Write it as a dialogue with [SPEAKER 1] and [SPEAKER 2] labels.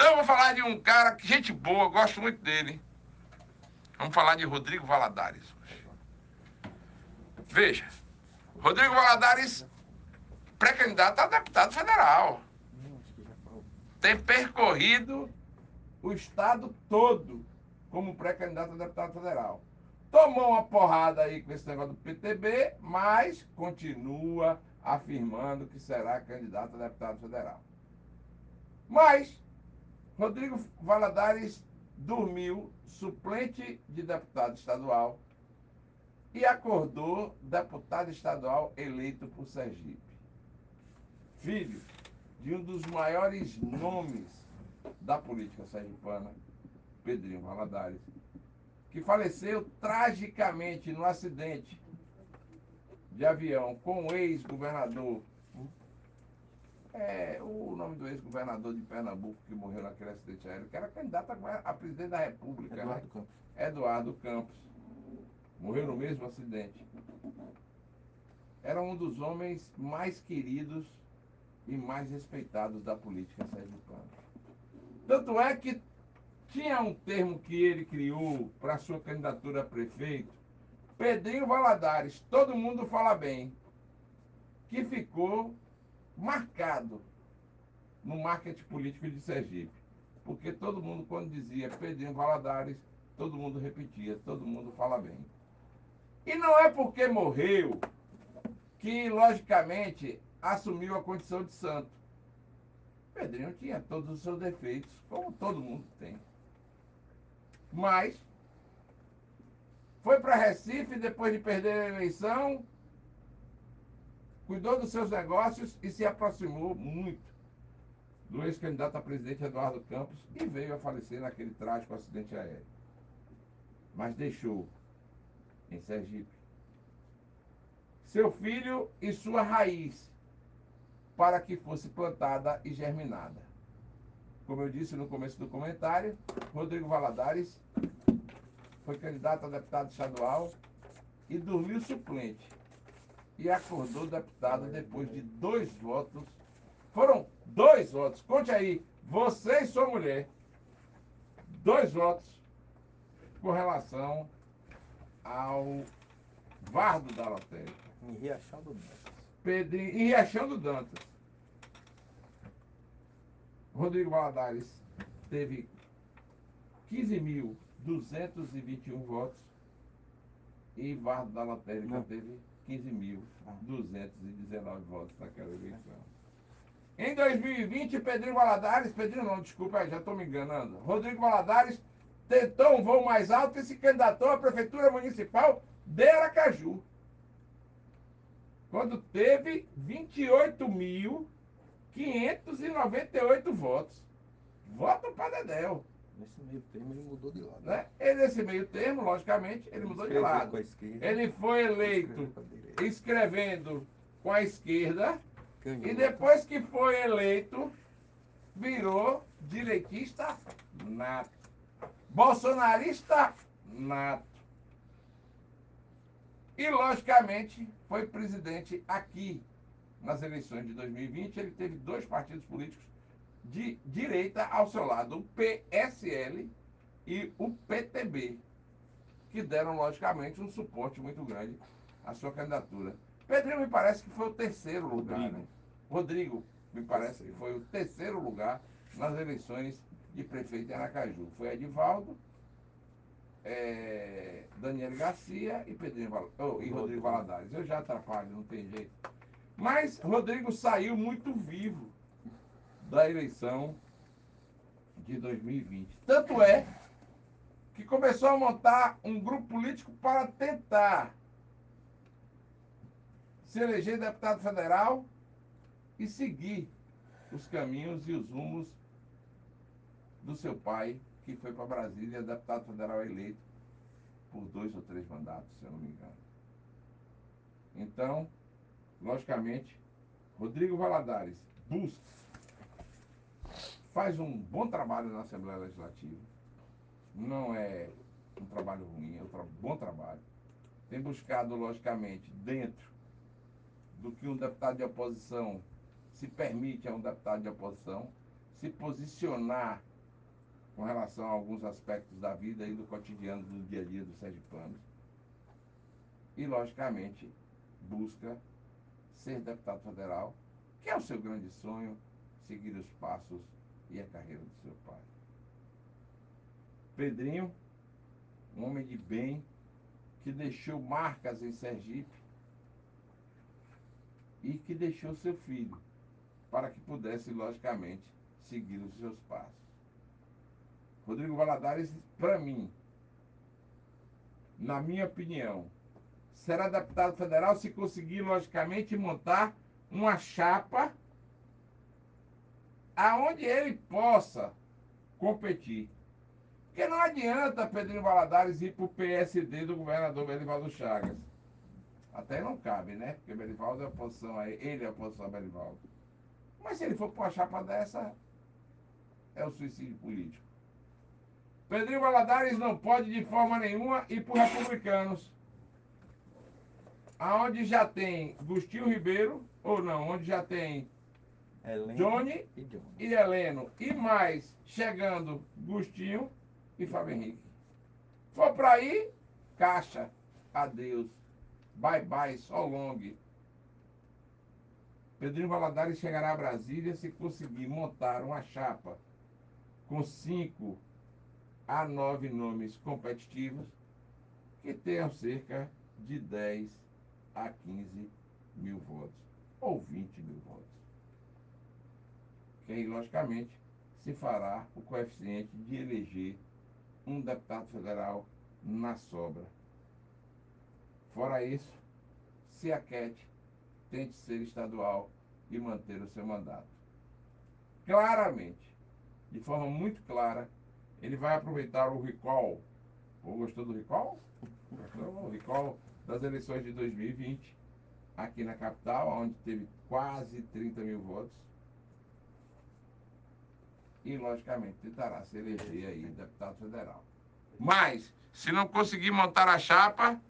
[SPEAKER 1] Então eu vou falar de um cara, que gente boa, gosto muito dele. Vamos falar de Rodrigo Valadares. Veja, Rodrigo Valadares, pré-candidato a deputado federal. Tem percorrido o estado todo como pré-candidato a deputado federal. Tomou uma porrada aí com esse negócio do PTB, mas continua afirmando que será candidato a deputado federal. Mas Rodrigo Valadares dormiu suplente de deputado estadual e acordou deputado estadual eleito por Sergipe. Filho de um dos maiores nomes da política sergipana, Pedrinho Valadares, que faleceu tragicamente no acidente de avião com o ex-governador. É, o nome do ex-governador de Pernambuco que morreu naquele acidente aéreo, que era candidato a, presidente da República,
[SPEAKER 2] Eduardo
[SPEAKER 1] né?
[SPEAKER 2] Campos.
[SPEAKER 1] Eduardo Campos. Morreu no mesmo acidente. Era um dos homens mais queridos e mais respeitados da política sergipana. Tanto é que tinha um termo que ele criou para sua candidatura a prefeito, Pedrinho Valadares, todo mundo fala bem, que ficou marcado no marketing político de Sergipe. Porque todo mundo, quando dizia Pedrinho Valadares, todo mundo repetia, todo mundo fala bem. E não é porque morreu que, logicamente, assumiu a condição de santo. Pedrinho tinha todos os seus defeitos, como todo mundo tem. Mas foi para Recife depois de perder a eleição, cuidou dos seus negócios e se aproximou muito do ex-candidato a presidente Eduardo Campos e veio a falecer naquele trágico acidente aéreo. Mas deixou em Sergipe seu filho e sua raiz para que fosse plantada e germinada. Como eu disse no começo do comentário, Rodrigo Valadares foi candidato a deputado estadual e dormiu suplente. E acordou deputado depois de dois votos. Foram dois votos. Conte aí, você e sua mulher. Dois votos com relação ao Vardo da Lotérica.
[SPEAKER 2] Em Riachão do Dantas.
[SPEAKER 1] Pedrinho, em Riachão do Dantas. Rodrigo Valadares teve 15.221 votos e Vardo da Lotérica
[SPEAKER 2] Não.
[SPEAKER 1] teve 15.219 votos naquela eleição. Em 2020, Pedrinho Valadares, Pedrinho não, desculpa, já estou me enganando. Rodrigo Valadares tentou um voo mais alto e se candidatou à Prefeitura Municipal de Aracaju. Quando teve 28.598 votos. Voto para Dedéu.
[SPEAKER 2] Nesse meio termo ele mudou de lado.
[SPEAKER 1] Né? E nesse meio termo, logicamente, ele mudou de lado.
[SPEAKER 2] Esquerda,
[SPEAKER 1] Ele foi eleito escrevendo com a esquerda e depois que foi eleito, virou direitista nato. Bolsonarista nato. E, logicamente, foi presidente aqui. Nas eleições de 2020, ele teve dois partidos políticos de direita ao seu lado, o PSL e o PTB, que deram, logicamente, um suporte muito grande à sua candidatura. Pedrinho me parece que foi o terceiro lugar.
[SPEAKER 2] Rodrigo.
[SPEAKER 1] né? Rodrigo, me parece que foi o terceiro lugar nas eleições de prefeito em Aracaju. Foi Edivaldo, eh, Daniel Garcia e, Pedrinho oh, e Rodrigo
[SPEAKER 2] Rodrigo.
[SPEAKER 1] Valadares. Eu já atrapalho, não tem jeito. Mas Rodrigo saiu muito vivo da eleição de 2020. Tanto é que começou a montar um grupo político para tentar se eleger deputado federal e seguir os caminhos e os rumos do seu pai, que foi para Brasília, deputado federal eleito por dois ou três mandatos, se eu não me engano. Então, logicamente, Rodrigo Valadares busca, faz um bom trabalho na Assembleia Legislativa. Não é um trabalho ruim, é um tra- bom trabalho. Tem buscado, logicamente, dentro do que um deputado de oposição se permite a um deputado de oposição, se posicionar com relação a alguns aspectos da vida e do cotidiano do dia a dia dos sergipanos. E, logicamente, busca ser deputado federal, que é o seu grande sonho, seguir os passos e a carreira do seu pai. Pedrinho, um homem de bem, que deixou marcas em Sergipe e que deixou seu filho para que pudesse, logicamente, seguir os seus passos. Rodrigo Valadares, para mim, na minha opinião, será deputado federal se conseguir, logicamente, montar uma chapa aonde ele possa competir. Porque não adianta Pedrinho Valadares ir para o PSD do governador Belivaldo Chagas. Até não cabe, né? Porque Belivaldo é oposição a ele, ele é oposição a Belivaldo. Mas se ele for para uma chapa dessa, é o suicídio político. Pedrinho Valadares não pode de forma nenhuma ir para os republicanos. Aonde já tem Gustinho Ribeiro, ou não, onde já tem
[SPEAKER 2] Heleno
[SPEAKER 1] Johnny
[SPEAKER 2] e Johnny.
[SPEAKER 1] e Heleno, e mais chegando Gustinho e Fábio Henrique. For para aí, caixa, adeus, bye bye, so long. Pedrinho Valadares chegará a Brasília se conseguir montar uma chapa com cinco a nove nomes competitivos que tenham cerca de 10 a 15 mil votos, ou 20 mil votos. Que aí, logicamente, se fará o coeficiente de eleger um deputado federal na sobra. Fora isso, se aquete, tente ser estadual e manter o seu mandato. Claramente, de forma muito clara, ele vai aproveitar o recall. Ou gostou do recall? Gostou? O recall das eleições de 2020, aqui na capital, onde teve quase 30 mil votos. E, logicamente, tentará se eleger aí deputado federal. Mas, se não conseguir montar a chapa,